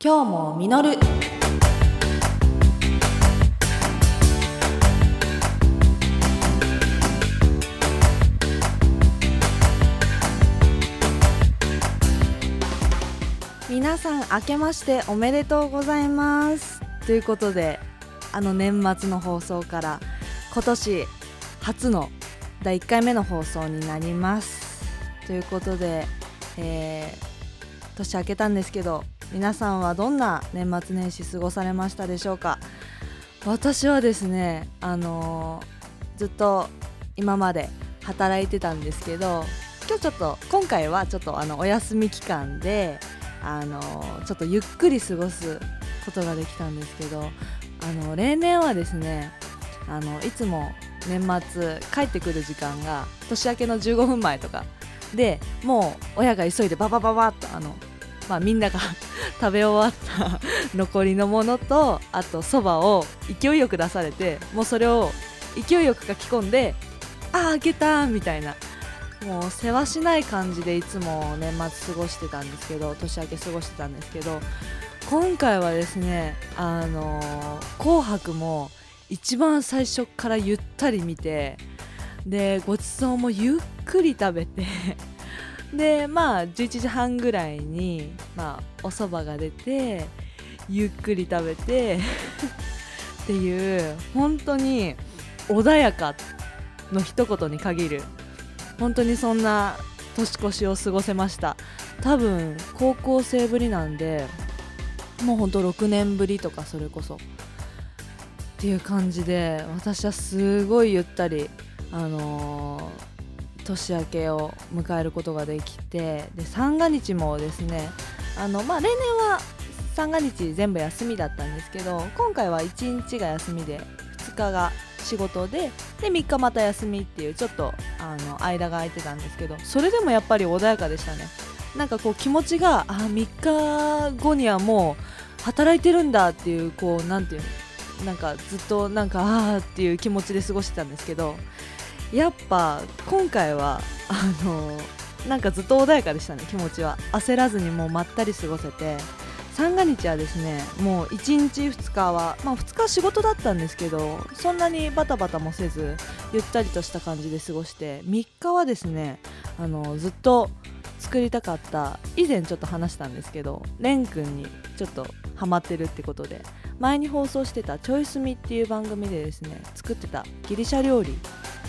今日も実る。皆さん明けましておめでとうございます。ということであの年末の放送から今年初の第1回目の放送になります。ということで、えー年明けたんですけど皆さんはどんな年末年始過ごされましたでしょうか？私はですねあのーずっと今まで働いてたんですけど今日ちょっと今回はちょっとあのお休み期間であのーちょっとゆっくり過ごすことができたんですけどあの例年はですねあのいつも年末帰ってくる時間が年明けの15分前とかでもう親が急いでババババッとあの、まあ、みんなが食べ終わった残りのものとあとそばを勢いよく出されてもうそれを勢いよく書き込んでああ開けたみたいな。もうせわしない感じでいつも年末過ごしてたんですけど年明け過ごしてたんですけど今回はですねあのー紅白も一番最初からゆったり見てでごちそうもゆっくり食べてでまあ11時半ぐらいに、まあ、お蕎麦が出てゆっくり食べて っていう本当に穏やかの一言に限る。本当にそんな年越しを過ごせました。多分高校生ぶりなんでもうほんと6年ぶりとかそれこそ。っていう感じで私はすごいゆったりあのー年明けを迎えることができてで三が日もですねあの、まあ、例年は三が日全部休みだったんですけど今回は1日が休みで2日が仕事でで3日また休みっていうちょっとあの間が空いてたんですけどそれでもやっぱり穏やかでしたね。なんかこう気持ちがあ3日後にはもう働いてるんだっていうこうなんていうのなんかずっとなんかああっていう気持ちで過ごしてたんですけどやっぱ今回はあのなんかずっと穏やかでしたね気持ちは。焦らずにもうまったり過ごせて。三が日はですねもう1日2日はまあ2日は仕事だったんですけどそんなにバタバタもせずゆったりとした感じで過ごして3日はですねあのずっと作りたかった以前ちょっと話したんですけどレン君にちょっとハマってるってことで前に放送してた「チョイスミ」っていう番組でですね作ってたギリシャ料理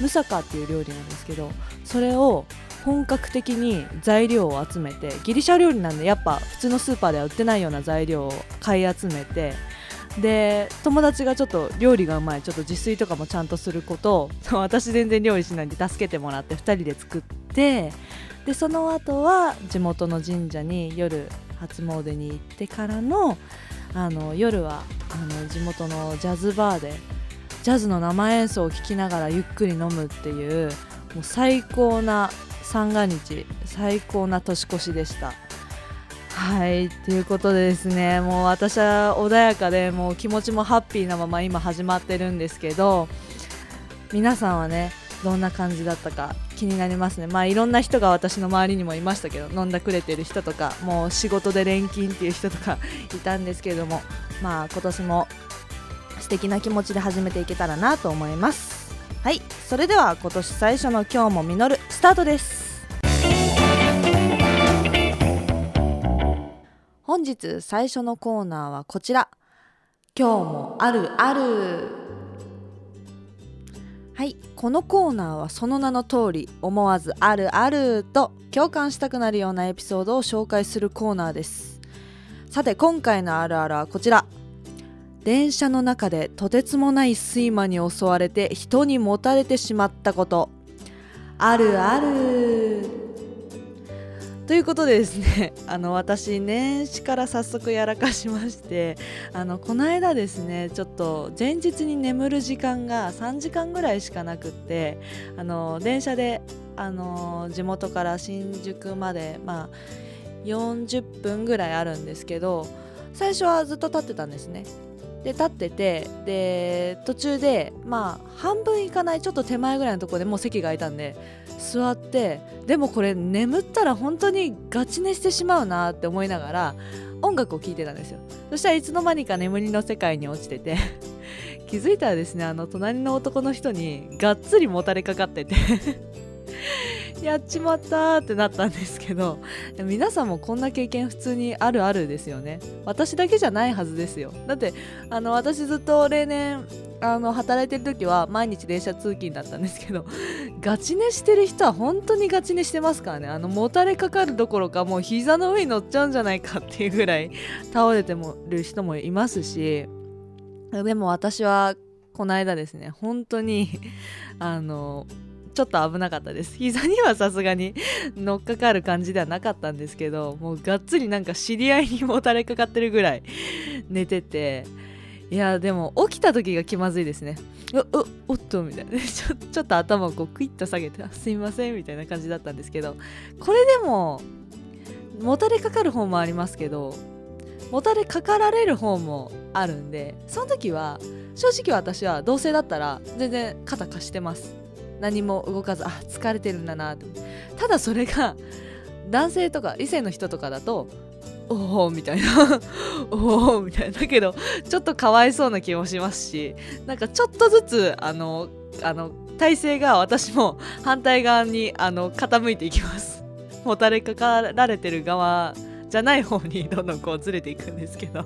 ムサカっていう料理なんですけどそれを本格的に材料を集めてギリシャ料理なんでやっぱ普通のスーパーでは売ってないような材料を買い集めてで友達がちょっと料理がうまいちょっと自炊とかもちゃんとすることを 私全然料理しないんで助けてもらって2人で作ってでその後は地元の神社に夜初詣に行ってからのあの夜はあの地元のジャズバーでジャズの生演奏を聴きながらゆっくり飲むっていうもう最高な三が日最高な年越しでした。はいということでですねもう私は穏やかでもう気持ちもハッピーなまま今始まってるんですけど皆さんはねどんな感じだったか気になりますねまあいろんな人が私の周りにもいましたけど飲んだくれてる人とかもう仕事で錬金っていう人とかいたんですけれどもまあ今年も素敵な気持ちで始めていけたらなと思います。はいそれでは今年最初の今日も実るスタートです。本日最初のコーナーはこちら。今日もあるある。はいこのコーナーはその名の通り思わずあるあると共感したくなるようなエピソードを紹介するコーナーです。さて今回のあるあるはこちら。電車の中でとてつもない睡魔に襲われて人にもたれてしまったこと。あるある。ということでですね あの私年始から早速やらかしまして あのこの間ですねちょっと前日に眠る時間が3時間ぐらいしかなくってあの電車であの地元から新宿までまあ40分ぐらいあるんですけど最初はずっと立ってたんですね。で立っててで途中でまあ半分いかないちょっと手前ぐらいのところでもう席が空いたんで座ってでもこれ眠ったら本当にガチ寝してしまうなって思いながら音楽を聴いてたんですよ。そしたらいつの間にか眠りの世界に落ちてて 気づいたらですねあの隣の男の人にがっつりもたれかかってて。やっちまったってなったんですけど 皆さんもこんな経験普通にあるあるですよね。私だけじゃないはずですよ。だってあの私ずっと例年あの働いてる時は毎日電車通勤だったんですけど ガチ寝してる人は本当にガチ寝してますからね。あのもたれかかるどころかもう膝の上に乗っちゃうんじゃないかっていうぐらい倒れてもる人もいますしでも私はこの間ですね本当にあのちょっと危なかったです。膝にはさすがに 乗っかかる感じではなかったんですけどもうがっつりなんか知り合いにもたれかかってるぐらい 寝てて。いやでも起きた時が気まずいですね。おおっとみたいな。ちょちょっと頭をこうクイッと下げてすいませんみたいな感じだったんですけど。これでももたれかかる方もありますけどもたれかかられる方もあるんでその時は正直私は同性だったら全然肩貸してます。何も動かずあ疲れてるんだなってただそれが男性とか異性の人とかだとおおみたいな。おおみたいな。だけどちょっとかわいそうな気もしますしなんかちょっとずつあのあの体勢が私も反対側にあの傾いていきます。もたれかかられてる側じゃない方にどんどんこうずれていくんですけど。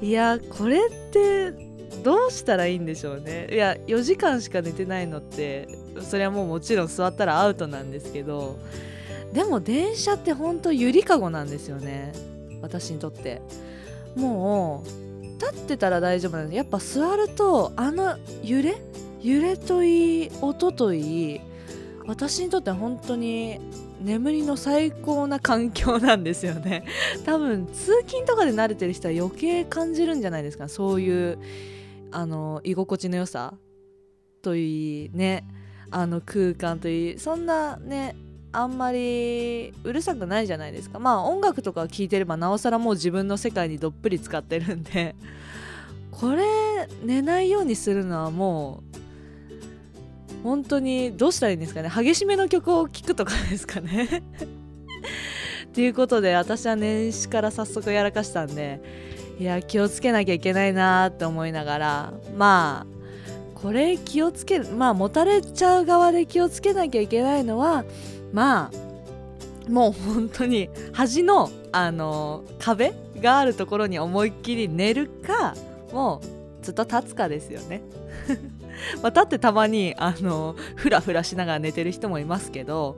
いやこれってどうしたらいいんでしょうね。いや4時間しか寝てないのってそれはもうもちろん座ったらアウトなんですけどでも電車ってほんとゆりかごなんですよね。私にとって。もう立ってたら大丈夫なんです。やっぱ座るとあの揺れ？揺れといい音といい私にとっては本当に眠りの最高な環境なんですよね。多分通勤とかで慣れてる人は余計感じるんじゃないですか。そういうあの居心地の良さといいねあの空間といいそんなねあんまりうるさくないじゃないですか。まあ音楽とか聴いてればなおさらもう自分の世界にどっぷり使ってるんで これ寝ないようにするのはもう本当にどうしたらいいんですかね。激しめの曲を聴くとかですかね。ということで私は年始から早速やらかしたんでいや気をつけなきゃいけないなって思いながらまあこれ気をつけるまあ持たれちゃう側で気をつけなきゃいけないのはまあもう本当に端のあの壁があるところに思いっきり寝るかもうずっと立つかですよね。まあ、立ってたまにあのフラフラしながら寝てる人もいますけど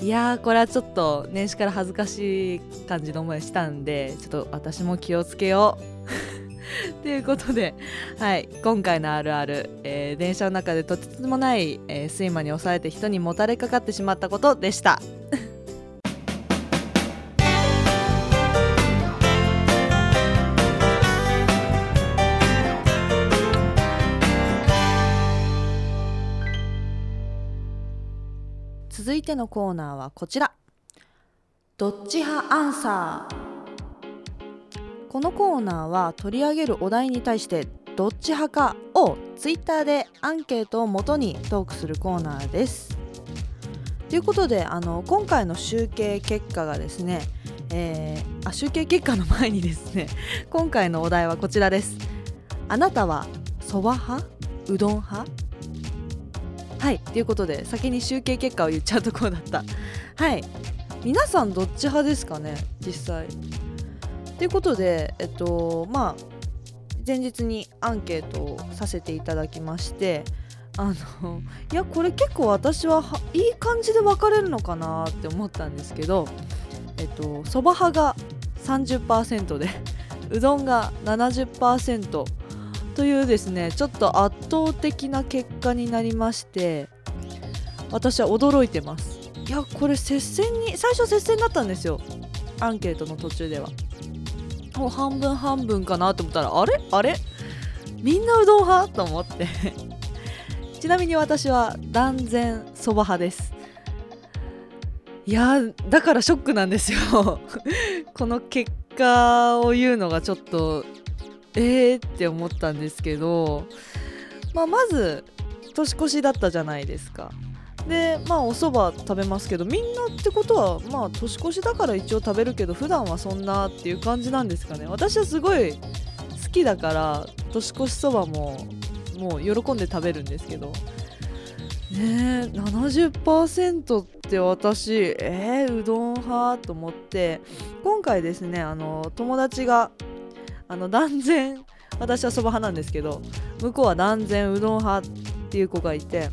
いやーこれはちょっと年始から恥ずかしい感じの思いしたんでちょっと私も気をつけよう ということで、はい、今回のあるある、えー、電車の中でとてつもない、えー、睡魔に押されて人にもたれかかってしまったことでした。続いてのコーナーはこちら。どっち派アンサー？このコーナーは取り上げるお題に対してどっち派かをツイッターでアンケートをもとにトークするコーナーです。ということであの今回の集計結果がですね、えー、あ集計結果の前にですね今回のお題はこちらです。あなたはそば派？うどん派？はいということで先に集計結果を言っちゃうところだった。はい。皆さんどっち派ですかね実際。ということでえっとまあ前日にアンケートをさせていただきましてあの いやこれ結構私はいい感じで分かれるのかなって思ったんですけどえっとそば派が30%で うどんが70%というですねちょっと圧倒的な結果になりまして私は驚いてます。いやこれ接戦に最初接戦だったんですよ。アンケートの途中では。もう半分半分かなと思ったらあれ？あれ？みんなうどん派？と思って。ちなみに私は断然そば派です。いやだからショックなんですよ。この結果を言うのがちょっとえーって思ったんですけど、まあ、まず年越しだったじゃないですか。でまあお蕎麦食べますけどみんなってことはまあ年越しだから一応食べるけど普段はそんなっていう感じなんですかね。私はすごい好きだから年越しそばももう喜んで食べるんですけど。ねえ70%って私えー、うどん派と思って今回ですねあの友達があの断然私はそば派なんですけど向こうは断然うどん派っていう子がいて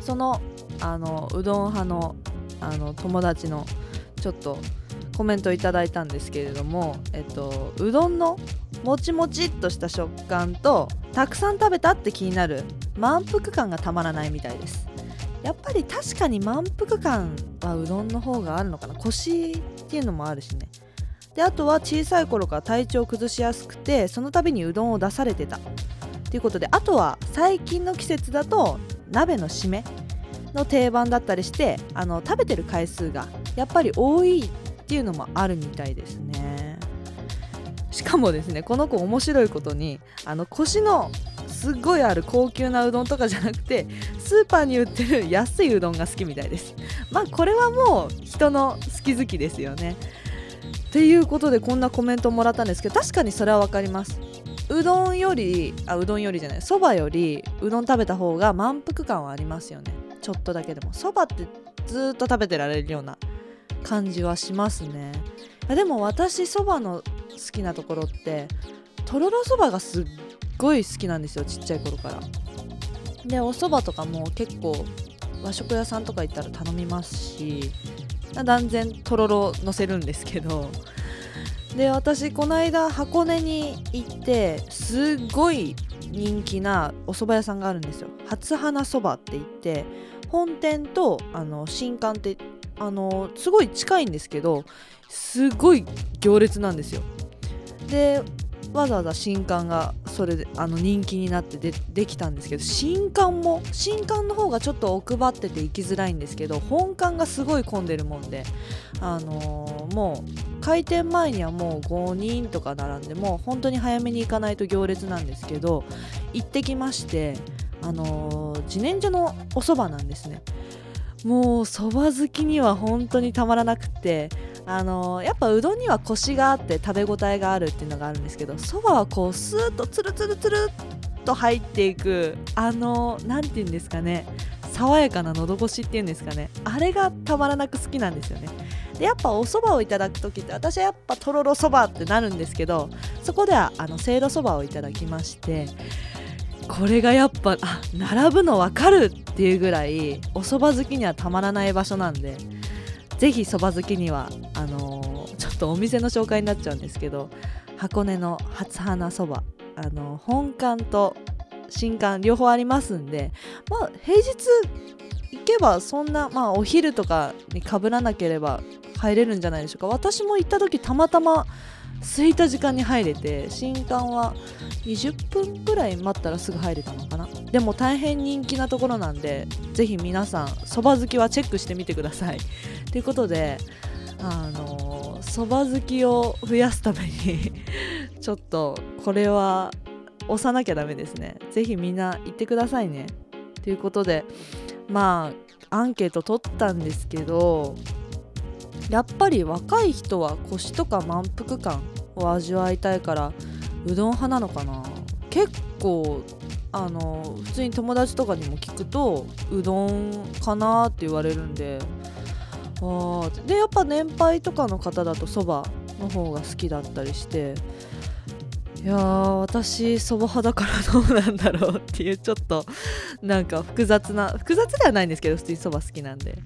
そのあのうどん派のあの友達のちょっとコメントをいただいたんですけれども、えっと、うどんのもちもちっとした食感とたくさん食べたって気になる満腹感がたまらないみたいです。やっぱり確かに満腹感はうどんの方があるのかな。腰っていうのもあるしね。であとは小さい頃から体調を崩しやすくてその度にうどんを出されてた。ということであとは最近の季節だと鍋の締めの定番だったりしてあの食べてる回数がやっぱり多いっていうのもあるみたいですね。しかもですねこの子面白いことにあの腰のすっごいある高級なうどんとかじゃなくてスーパーに売ってる安いうどんが好きみたいです。まあこれはもう人の好き好きですよね。っていうことでこんなコメントもらったんですけど確かにそれは分かります。うどんよりあうどんよりじゃないそばよりうどん食べた方が満腹感はありますよね。ちょっとだけでも。そばってずっと食べてられるような感じはしますね。でも私そばの好きなところってとろろそばがすっごい好きなんですよちっちゃい頃から。でお蕎麦とかも結構和食屋さんとか行ったら頼みますし断然とろろのせるんですけど。で私この間箱根に行ってすっごい人気なお蕎麦屋さんがあるんですよ。初花そばって言って本店とあの新館ってあのすごい近いんですけどすごい行列なんですよ。でわざわざ新刊がそれであの人気になってでできたんですけど新刊も新刊の方がちょっと奥ばってて行きづらいんですけど本館がすごい混んでるもんで、あのー、もう開店前にはもう5人とか並んでもう本当に早めに行かないと行列なんですけど行ってきまして、あのー、自然薯のお蕎麦なんですね。もうそば好きには本当にたまらなくてあのやっぱうどんにはコシがあって食べ応えがあるっていうのがあるんですけどそばはこうスーッとツルツルツルっと入っていくあの何て言うんですかね爽やかな喉越しっていうんですかねあれがたまらなく好きなんですよね。でやっぱお蕎麦をいただく時って私はやっぱとろろそばってなるんですけどそこではあのせいろそばをいただきましてこれがやっぱあ並ぶの分かるっていうぐらいお蕎麦好きにはたまらない場所なんでぜひそば好きにはあのー、ちょっとお店の紹介になっちゃうんですけど箱根の初花そばあのー、本館と新館両方ありますんでまあ平日行けばそんなまあお昼とかにかぶらなければ入れるんじゃないでしょうか。私も行った時たまたま空いた時間に入れて新館は20分ぐらい待ったらすぐ入れたのかな。でも大変人気なところなんでぜひ皆さんそば好きはチェックしてみてください。ということであのそば好きを増やすために ちょっとこれは押さなきゃダメですね。ぜひみんな行ってくださいね。ということでまあアンケート取ったんですけどやっぱり若い人は腰とか満腹感を味わいたいからうどん派なのかな。結構あの普通に友達とかにも聞くとうどんかなって言われるんであでやっぱ年配とかの方だとそばの方が好きだったりしていや私そば派だからどうなんだろうっていうちょっとなんか複雑な複雑ではないんですけど普通にそば好きなんで。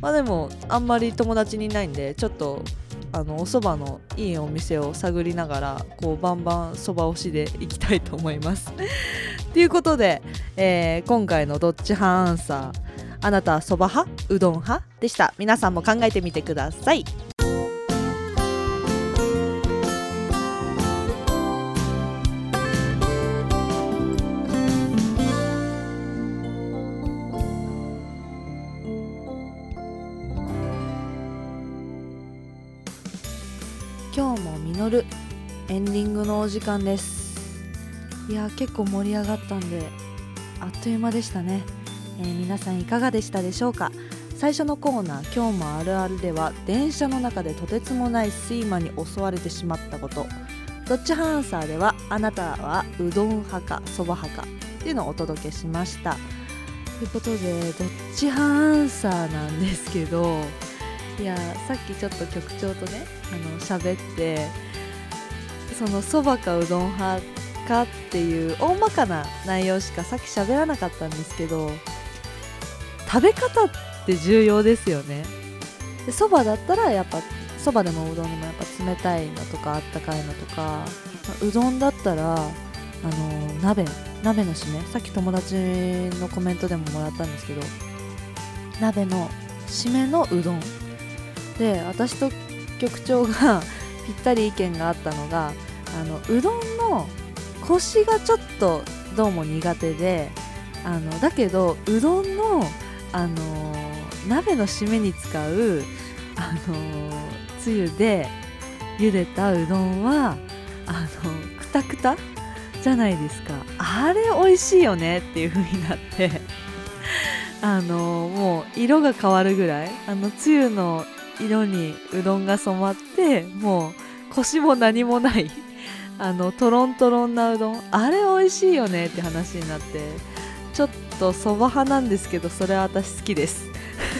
まあでもあんまり友達にいないんでちょっとあのお蕎麦のいいお店を探りながらこうバンバンそば推しでいきたいと思います。ということで、えー、今回のどっち派アンサー。あなたはそば派？うどん派？でした。皆さんも考えてみてください。今日も実るエンディングのお時間です。いや結構盛り上がったんであっという間でしたね。えー、皆さんいかがでしたでしょうか？最初のコーナー「今日もあるある」では電車の中でとてつもない睡魔に襲われてしまったこと。どっちハンサーではあなたはうどん派かそば派かっていうのをお届けしました。ということでどっちハンサーなんですけどいやさっきちょっと局長とねあの喋ってそのそばかうどん派かっていう大まかな内容しかさっき喋らなかったんですけど食べ方って重要ですよね。そばだったらやっぱそばでもうどんでもやっぱ冷たいのとかあったかいのとかうどんだったらあの鍋鍋の締め。さっき友達のコメントでももらったんですけど鍋の締めのうどん。で私と局長が ぴったり意見があったのがあのうどんのコシがちょっとどうも苦手であのだけどうどんの、あの鍋の締めに使う、あのつゆで茹でたうどんはあのくたくたじゃないですか。あれ美味しいよねっていう風になってあのもう色が変わるぐらいあのつゆの色にうどんが染まってもうコシも何もないあのトロントロンなうどん。あれ美味しいよねって話になってちょっとそば派なんですけどそれは私好きです。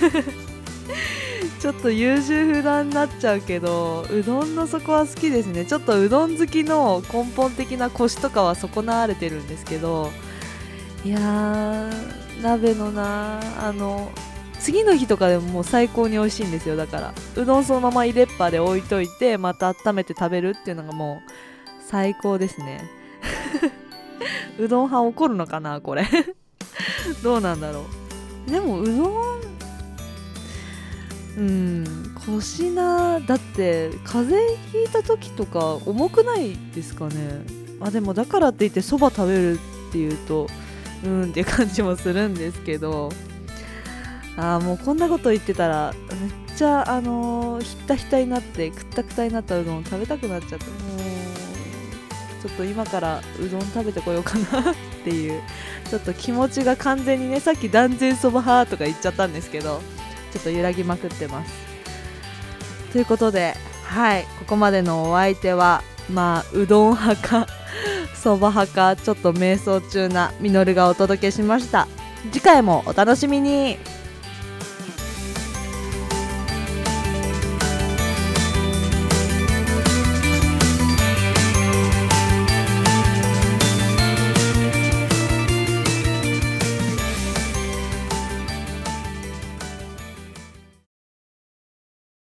ちょっと優柔不断になっちゃうけどうどんの底は好きですね。ちょっとうどん好きの根本的なコシとかは損なわれてるんですけどいやー鍋のなあの次の日とかでももう最高に美味しいんですよ。だからうどんそのまま入れっぱで置いといてまた温めて食べるっていうのがもう最高ですね。うどん派怒るのかなこれ。どうなんだろう。でもうどんうんコシなだって風邪ひいた時とか重くないですかね。あでもだからって言ってそば食べるっていうとうんっていう感じもするんですけど。あーもうこんなこと言ってたらめっちゃあのー、ひったひたになってくったくたになったうどん食べたくなっちゃって。もうちょっと今からうどん食べてこようかな。っていうちょっと気持ちが完全にねさっき断然そば派とか言っちゃったんですけどちょっと揺らぎまくってます。ということではいここまでのお相手はまあうどん派か そば派かちょっと迷走中なみのるがお届けしました。次回もお楽しみに。